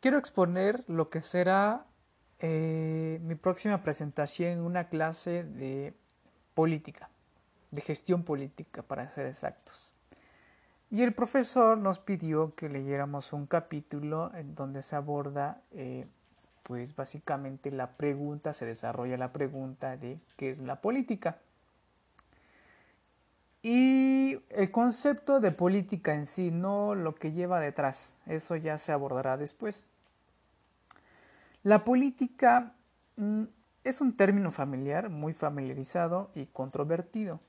quiero exponer lo que será eh, mi próxima presentación en una clase de política, de gestión política para ser exactos. Y el profesor nos pidió que leyéramos un capítulo en donde se aborda, eh, pues básicamente la pregunta, se desarrolla la pregunta de qué es la política. Y el concepto de política en sí, no lo que lleva detrás, eso ya se abordará después. La política mm, es un término familiar, muy familiarizado y controvertido.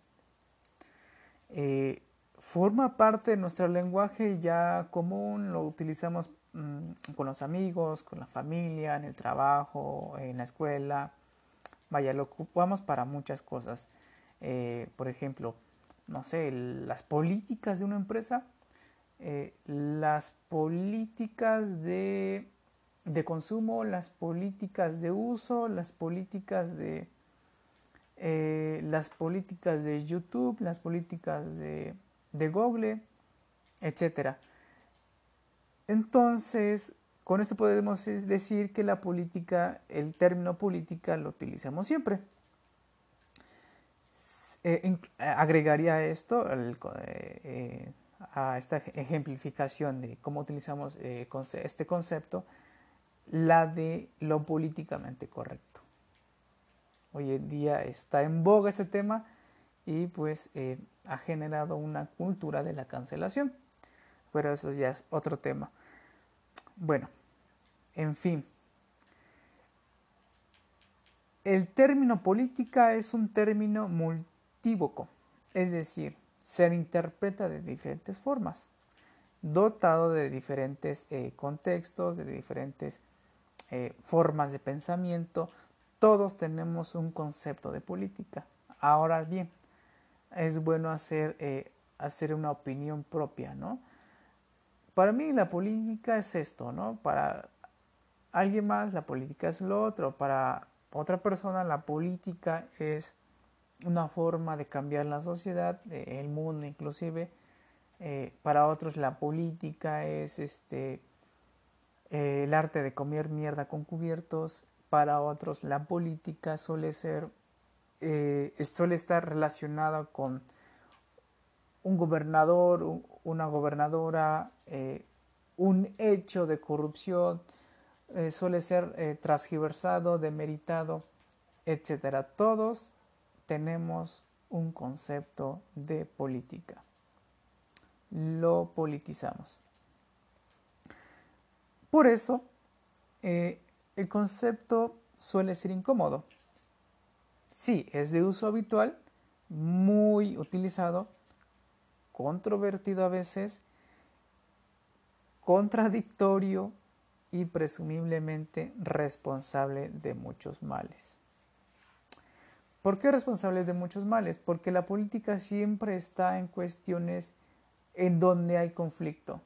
Eh, forma parte de nuestro lenguaje ya común, lo utilizamos mm, con los amigos, con la familia, en el trabajo, en la escuela. Vaya, lo ocupamos para muchas cosas. Eh, por ejemplo, no sé, las políticas de una empresa, eh, las políticas de, de, consumo, las políticas de uso, las políticas de eh, las políticas de YouTube, las políticas de de Google, etc. Entonces, con esto podemos decir que la política, el término política lo utilizamos siempre. Eh, agregaría esto eh, a esta ejemplificación de cómo utilizamos eh, este concepto, la de lo políticamente correcto. Hoy en día está en boga este tema y pues eh, ha generado una cultura de la cancelación. Pero eso ya es otro tema. Bueno, en fin. El término política es un término es decir, se interpreta de diferentes formas, dotado de diferentes eh, contextos, de diferentes eh, formas de pensamiento. Todos tenemos un concepto de política. Ahora bien, es bueno hacer, eh, hacer una opinión propia, ¿no? Para mí la política es esto, ¿no? Para alguien más la política es lo otro, para otra persona la política es una forma de cambiar la sociedad, el mundo inclusive, eh, para otros la política es este eh, el arte de comer mierda con cubiertos, para otros la política suele ser eh, suele estar relacionada con un gobernador, una gobernadora, eh, un hecho de corrupción, eh, suele ser eh, transgiversado, demeritado, etc. Todos tenemos un concepto de política. Lo politizamos. Por eso, el concepto suele ser incómodo Sí, es de uso habitual, muy utilizado, controvertido a veces, contradictorio y presumiblemente responsable de muchos males. ¿Por qué responsable de muchos males? Porque la política siempre está en cuestiones en donde hay conflicto.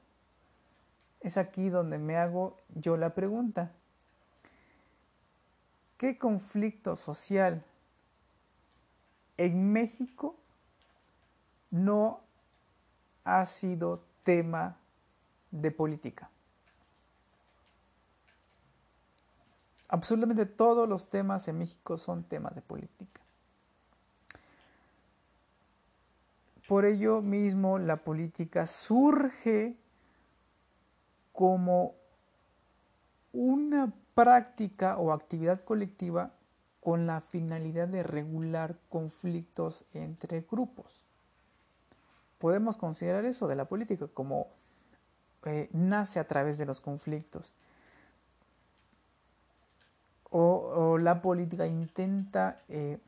Es aquí donde me hago yo la pregunta. ¿Qué conflicto social en México no ha sido tema de política. Absolutamente todos los temas en México son temas de política. Por ello mismo la política surge como una práctica o actividad colectiva con la finalidad de regular conflictos entre grupos. Podemos considerar eso de la política como eh, nace a través de los conflictos. O, la política intenta eh,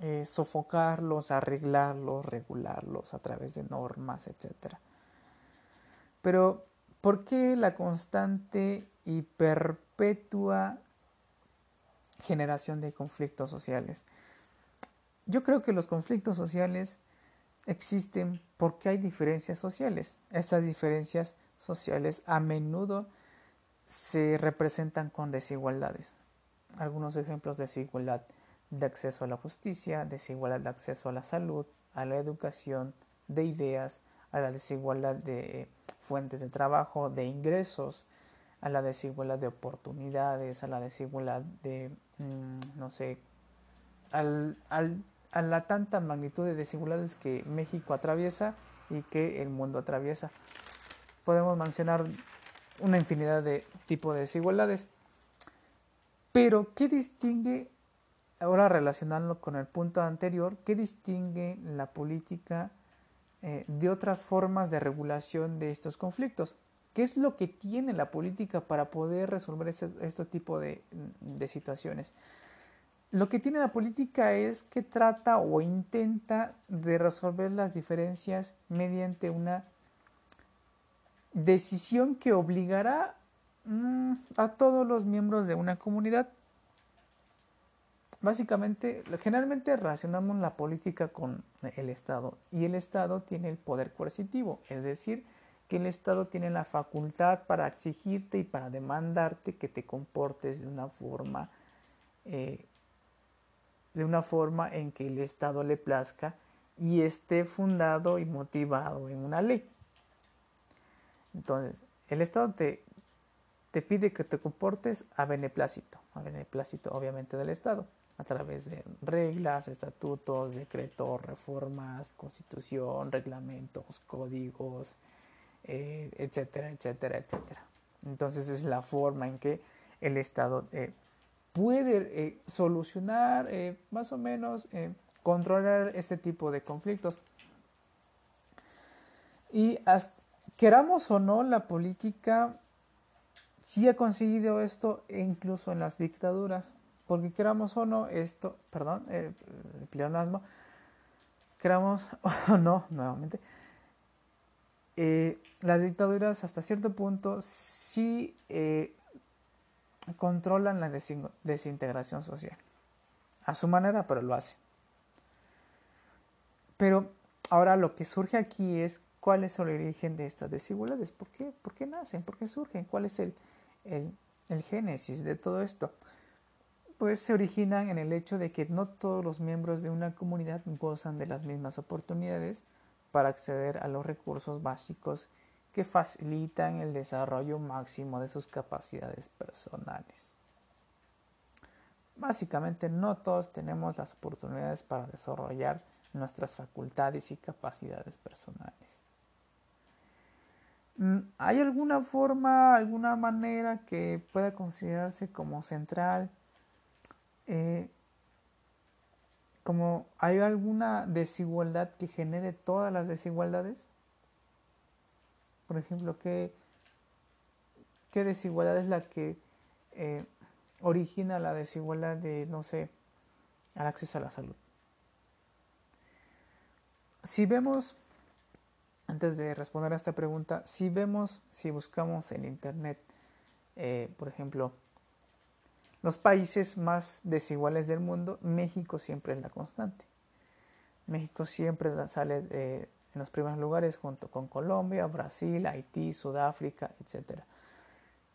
eh, sofocarlos, arreglarlos, regularlos a través de normas, etc. Pero, ¿por qué la constante y perpetua generación de conflictos sociales. Yo creo que los conflictos sociales existen porque hay diferencias sociales. Estas diferencias sociales a menudo se representan con desigualdades. Algunos ejemplos de desigualdad de acceso a la justicia, desigualdad de acceso a la salud, a la educación, de ideas, a la desigualdad de fuentes de trabajo, de ingresos, a la desigualdad de oportunidades, a la desigualdad de, mm, no sé, al, a la tanta magnitud de desigualdades que México atraviesa y que el mundo atraviesa. Podemos mencionar una infinidad de tipos de desigualdades. Pero, ¿qué distingue, ahora relacionarlo con el punto anterior, qué distingue la política eh, de otras formas de regulación de estos conflictos? ¿Qué es lo que tiene la política para poder resolver este, este tipo de, situaciones? Lo que tiene la política es que trata o intenta de resolver las diferencias mediante una decisión que obligará mm, a todos los miembros de una comunidad. Básicamente, generalmente relacionamos la política con el Estado y el Estado tiene el poder coercitivo, es decir, que el Estado tiene la facultad para exigirte y para demandarte que te comportes de una forma eh, de una forma en que el Estado le plazca y esté fundado y motivado en una ley. Entonces, el Estado te, te pide que te comportes a beneplácito, a beneplácito obviamente del Estado, a través de reglas, estatutos, decretos, reformas, constitución, reglamentos, códigos, eh, etcétera, etcétera, etcétera. Entonces es la forma en que el Estado eh, puede eh, solucionar, más o menos, controlar este tipo de conflictos. Y queramos o no, la política sí ha conseguido esto incluso en las dictaduras, porque queramos o no, esto, perdón, el pleonasmo, queramos o no, nuevamente, las dictaduras hasta cierto punto sí controlan la desintegración social. A su manera, pero lo hacen. Pero ahora lo que surge aquí es cuál es el origen de estas desigualdades, por qué, por qué nacen, por qué surgen, cuál es el, el, el génesis de todo esto. Pues se originan en el hecho de que no todos los miembros de una comunidad gozan de las mismas oportunidades para acceder a los recursos básicos que facilitan el desarrollo máximo de sus capacidades personales. Básicamente no todos tenemos las oportunidades para desarrollar nuestras facultades y capacidades personales. Mm, ¿Hay alguna forma, alguna manera que pueda considerarse como central? Eh, como hay alguna desigualdad que genere todas las desigualdades? Por ejemplo, ¿qué, qué desigualdad es la que eh, origina la desigualdad de, no sé, al acceso a la salud? Si vemos, antes de responder a esta pregunta, si vemos, si buscamos en Internet, eh, por ejemplo, los países más desiguales del mundo, México siempre es la constante. México siempre sale de, en los primeros lugares junto con Colombia, Brasil, Haití, Sudáfrica, etc.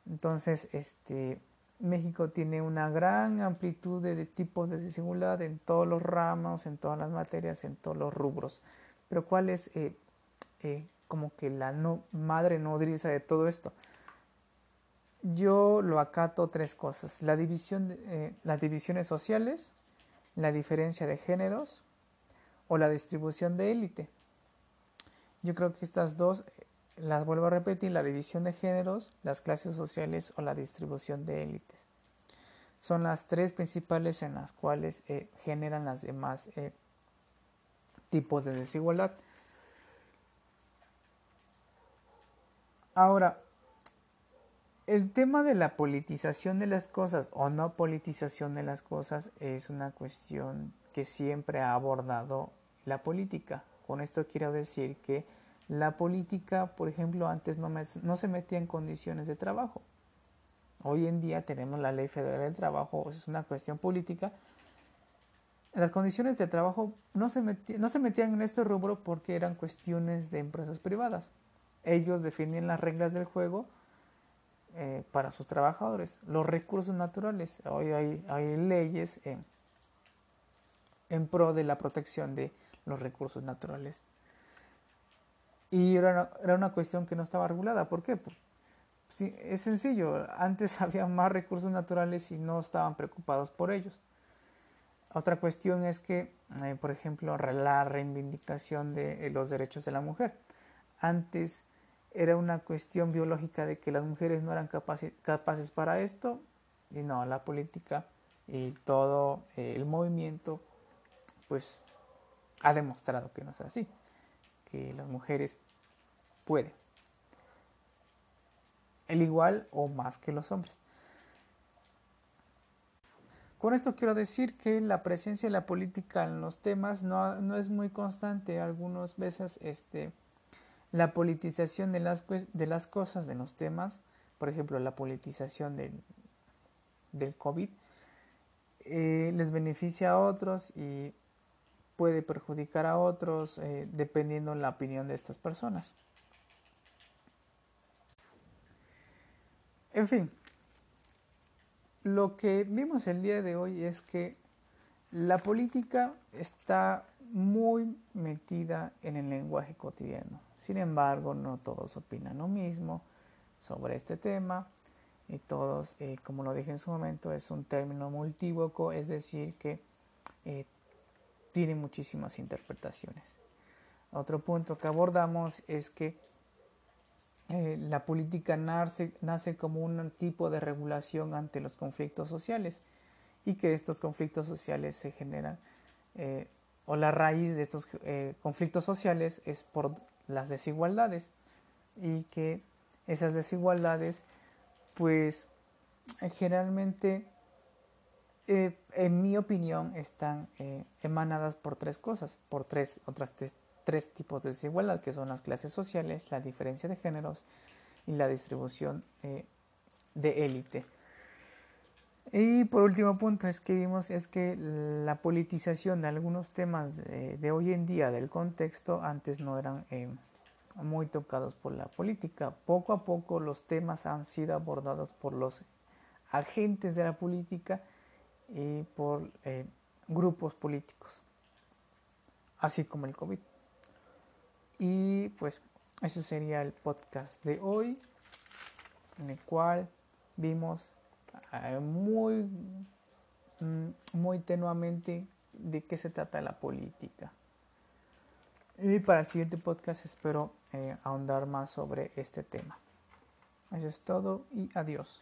Entonces, este, México tiene una gran amplitud de, tipos de desigualdad en todos los ramos, en todas las materias, en todos los rubros. Pero ¿cuál es eh, eh, como que la no, madre nodriza de todo esto? Yo lo acato tres cosas. La división eh, las divisiones sociales, la diferencia de géneros o la distribución de élite. Yo creo que estas dos eh, las vuelvo a repetir, la división de géneros, las clases sociales o la distribución de élites. Son las tres principales en las cuales eh, generan las demás tipos de desigualdad. Ahora, el tema de la politización de las cosas o no politización de las cosas es una cuestión que siempre ha abordado la política. Con esto quiero decir que la política, por ejemplo, antes no, se metía en condiciones de trabajo. Hoy en día tenemos la ley federal del trabajo, es una cuestión política. Las condiciones de trabajo no se, no se metían en este rubro porque eran cuestiones de empresas privadas. Ellos definen las reglas del juego eh, para sus trabajadores. Los recursos naturales, hoy hay, leyes en pro de la protección de los recursos naturales. Y era una, era una, cuestión que no estaba regulada. ¿Por qué? sí, es sencillo, antes había más recursos naturales y no estaban preocupados por ellos. Otra cuestión es que, eh, por ejemplo, la reivindicación de eh, los derechos de la mujer. Antes era una cuestión biológica de que las mujeres no eran capaces para esto y no, la política y todo eh, el movimiento pues ha demostrado que no es así, que las mujeres pueden, el igual o más que los hombres. Con esto quiero decir que la presencia de la política en los temas no, no es muy constante. Algunas veces este, la politización de las, de las cosas, de los temas, por ejemplo, la politización del, del COVID, eh, les beneficia a otros y puede perjudicar a otros eh, dependiendo la opinión de estas personas. En fin, lo que vimos el día de hoy es que la política está muy metida en el lenguaje cotidiano. Sin embargo, no todos opinan lo mismo sobre este tema y todos, eh, como lo dije en su momento, es un término multívoco, es decir, que eh, tiene muchísimas interpretaciones. Otro punto que abordamos es que eh, la política nace, nace como un tipo de regulación ante los conflictos sociales y que estos conflictos sociales se generan o la raíz de estos conflictos sociales es por las desigualdades y que esas desigualdades pues generalmente en mi opinión están emanadas por tres cosas por tres otras tres tipos de desigualdad, que son las clases sociales, la diferencia de géneros y la distribución eh, de élite. Y por último punto es que vimos es que la politización de algunos temas de, hoy en día del contexto antes no eran eh, muy tocados por la política. Poco a poco los temas han sido abordados por los agentes de la política y por eh, grupos políticos, así como el COVID. Y pues ese sería el podcast de hoy, en el cual vimos muy, mm, muy tenuamente de qué se trata la política. Y para el siguiente podcast espero eh, ahondar más sobre este tema. Eso es todo y adiós.